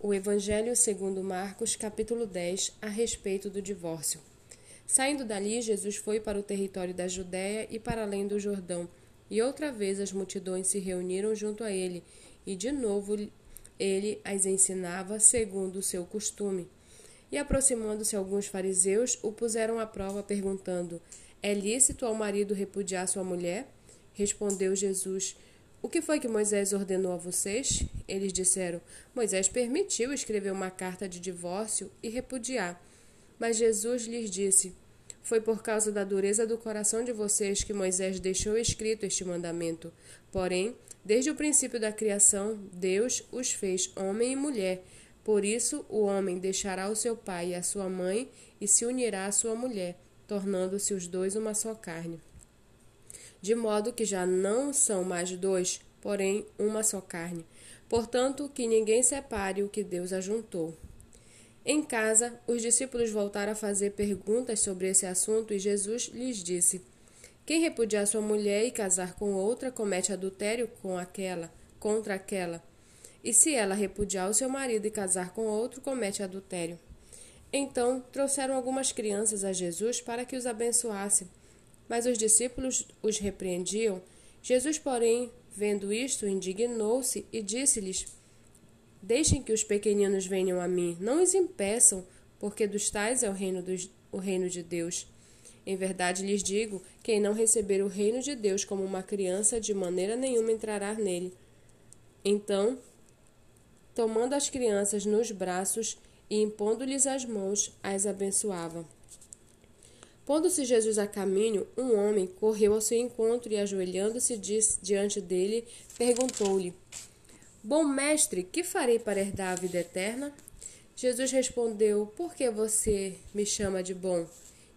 O Evangelho segundo Marcos, capítulo 10, a respeito do divórcio. Saindo dali, Jesus foi para o território da Judéia e para além do Jordão, e outra vez as multidões se reuniram junto a ele, e de novo ele as ensinava segundo o seu costume. E aproximando-se alguns fariseus, o puseram à prova, perguntando: É lícito ao marido repudiar sua mulher? Respondeu Jesus: o que foi que Moisés ordenou a vocês? Eles disseram: Moisés permitiu escrever uma carta de divórcio e repudiar. Mas Jesus lhes disse: Foi por causa da dureza do coração de vocês que Moisés deixou escrito este mandamento. Porém, desde o princípio da criação, Deus os fez homem e mulher. Por isso, o homem deixará o seu pai e a sua mãe e se unirá à sua mulher, tornando-se os dois uma só carne de modo que já não são mais dois, porém uma só carne. Portanto, que ninguém separe o que Deus ajuntou. Em casa, os discípulos voltaram a fazer perguntas sobre esse assunto e Jesus lhes disse: Quem repudiar sua mulher e casar com outra comete adultério com aquela, contra aquela. E se ela repudiar o seu marido e casar com outro, comete adultério. Então trouxeram algumas crianças a Jesus para que os abençoasse. Mas os discípulos os repreendiam. Jesus, porém, vendo isto, indignou-se e disse-lhes: Deixem que os pequeninos venham a mim, não os impeçam, porque dos tais é o reino, dos, o reino de Deus. Em verdade lhes digo: quem não receber o reino de Deus como uma criança, de maneira nenhuma entrará nele. Então, tomando as crianças nos braços e impondo-lhes as mãos, as abençoava. Pondo-se Jesus a caminho, um homem correu ao seu encontro e, ajoelhando-se diante dele, perguntou-lhe: Bom mestre, que farei para herdar a vida eterna? Jesus respondeu: Por que você me chama de bom?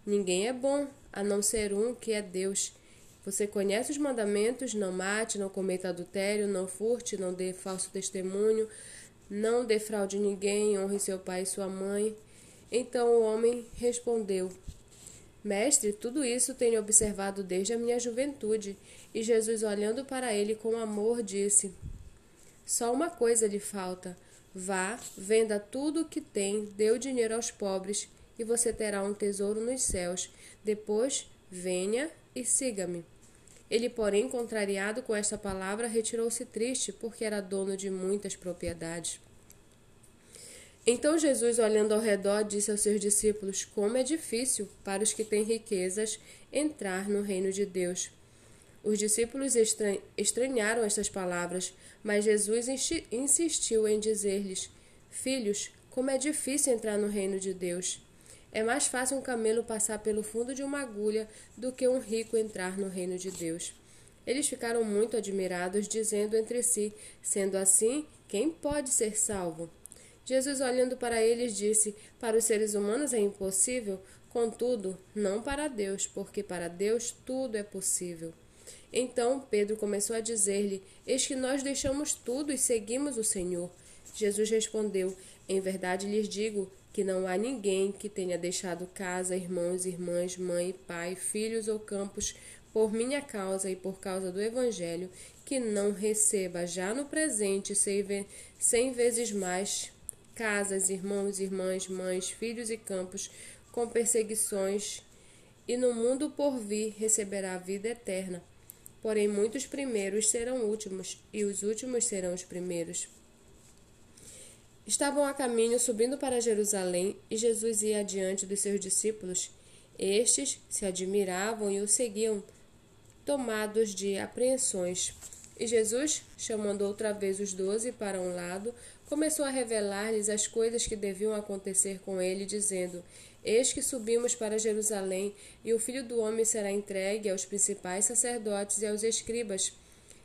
Ninguém é bom, a não ser um que é Deus. Você conhece os mandamentos: não mate, não cometa adultério, não furte, não dê falso testemunho, não defraude ninguém, honre seu pai e sua mãe. Então o homem respondeu: Mestre, tudo isso tenho observado desde a minha juventude. E Jesus, olhando para ele com amor, disse: Só uma coisa lhe falta. Vá, venda tudo o que tem, dê o dinheiro aos pobres, e você terá um tesouro nos céus. Depois, venha e siga-me. Ele, porém, contrariado com esta palavra, retirou-se triste, porque era dono de muitas propriedades. Então Jesus, olhando ao redor, disse aos seus discípulos: Como é difícil para os que têm riquezas entrar no reino de Deus. Os discípulos estranharam estas palavras, mas Jesus insistiu em dizer-lhes: Filhos, como é difícil entrar no reino de Deus. É mais fácil um camelo passar pelo fundo de uma agulha do que um rico entrar no reino de Deus. Eles ficaram muito admirados, dizendo entre si: Sendo assim, quem pode ser salvo? Jesus, olhando para eles, disse: Para os seres humanos é impossível, contudo, não para Deus, porque para Deus tudo é possível. Então Pedro começou a dizer-lhe: Eis que nós deixamos tudo e seguimos o Senhor. Jesus respondeu: Em verdade lhes digo que não há ninguém que tenha deixado casa, irmãos, irmãs, mãe, pai, filhos ou campos por minha causa e por causa do Evangelho, que não receba já no presente cem vezes mais casas, irmãos, irmãs, mães, filhos e campos, com perseguições, e no mundo por vir receberá a vida eterna. Porém, muitos primeiros serão últimos, e os últimos serão os primeiros. Estavam a caminho subindo para Jerusalém, e Jesus ia adiante dos seus discípulos. Estes se admiravam e o seguiam, tomados de apreensões. E Jesus, chamando outra vez os doze para um lado, começou a revelar-lhes as coisas que deviam acontecer com ele, dizendo: Eis que subimos para Jerusalém, e o filho do homem será entregue aos principais sacerdotes e aos escribas.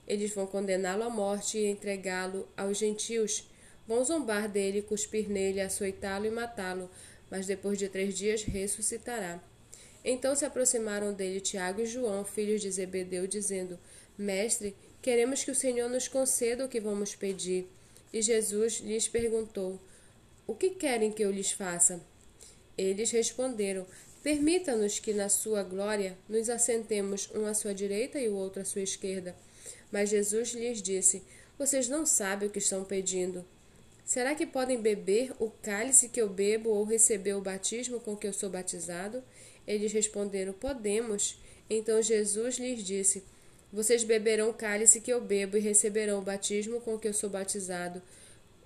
Eles vão condená-lo à morte e entregá-lo aos gentios. Vão zombar dele, cuspir nele, açoitá-lo e matá-lo, mas depois de três dias ressuscitará. Então se aproximaram dele Tiago e João, filhos de Zebedeu, dizendo: Mestre, queremos que o Senhor nos conceda o que vamos pedir. E Jesus lhes perguntou: O que querem que eu lhes faça? Eles responderam: Permita-nos que na sua glória nos assentemos um à sua direita e o outro à sua esquerda. Mas Jesus lhes disse: Vocês não sabem o que estão pedindo. Será que podem beber o cálice que eu bebo ou receber o batismo com que eu sou batizado? Eles responderam: Podemos. Então Jesus lhes disse: Vocês beberão o cálice que eu bebo e receberão o batismo com que eu sou batizado.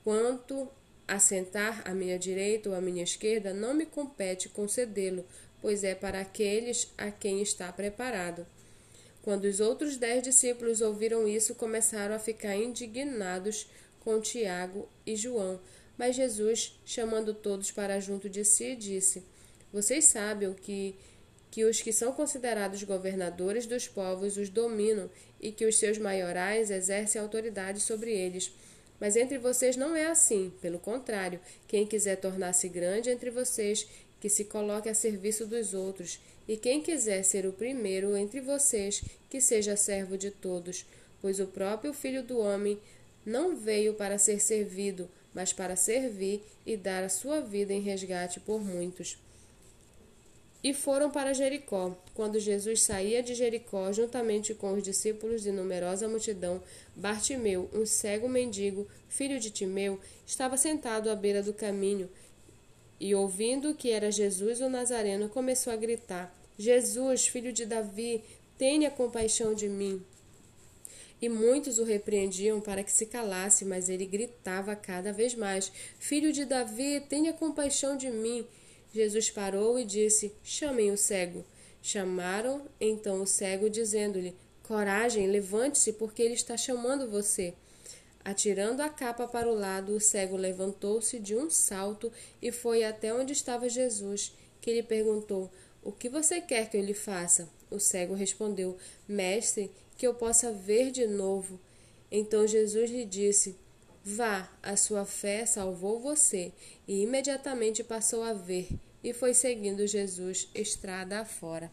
Quanto a sentar à minha direita ou à minha esquerda, não me compete concedê-lo, pois é para aqueles a quem está preparado. Quando os outros dez discípulos ouviram isso, começaram a ficar indignados com Tiago e João. Mas Jesus, chamando todos para junto de si, disse: Vocês sabem que que os que são considerados governadores dos povos os dominam e que os seus maiorais exercem autoridade sobre eles. Mas entre vocês não é assim. Pelo contrário, quem quiser tornar-se grande entre vocês, que se coloque a serviço dos outros. E quem quiser ser o primeiro entre vocês, que seja servo de todos. Pois o próprio Filho do Homem não veio para ser servido, mas para servir e dar a sua vida em resgate por muitos. E foram para Jericó. Quando Jesus saía de Jericó, juntamente com os discípulos de numerosa multidão, Bartimeu, um cego mendigo, filho de Timeu, estava sentado à beira do caminho. E ouvindo que era Jesus o Nazareno, começou a gritar: Jesus, filho de Davi, tenha compaixão de mim. E muitos o repreendiam para que se calasse, mas ele gritava cada vez mais: Filho de Davi, tenha compaixão de mim. Jesus parou e disse: Chamem o cego. Chamaram então o cego, dizendo-lhe: Coragem, levante-se, porque ele está chamando você. Atirando a capa para o lado, o cego levantou-se de um salto e foi até onde estava Jesus, que lhe perguntou: O que você quer que eu lhe faça? O cego respondeu: Mestre, que eu possa ver de novo. Então Jesus lhe disse: Vá, a sua fé salvou você. E imediatamente passou a ver e foi seguindo Jesus estrada afora.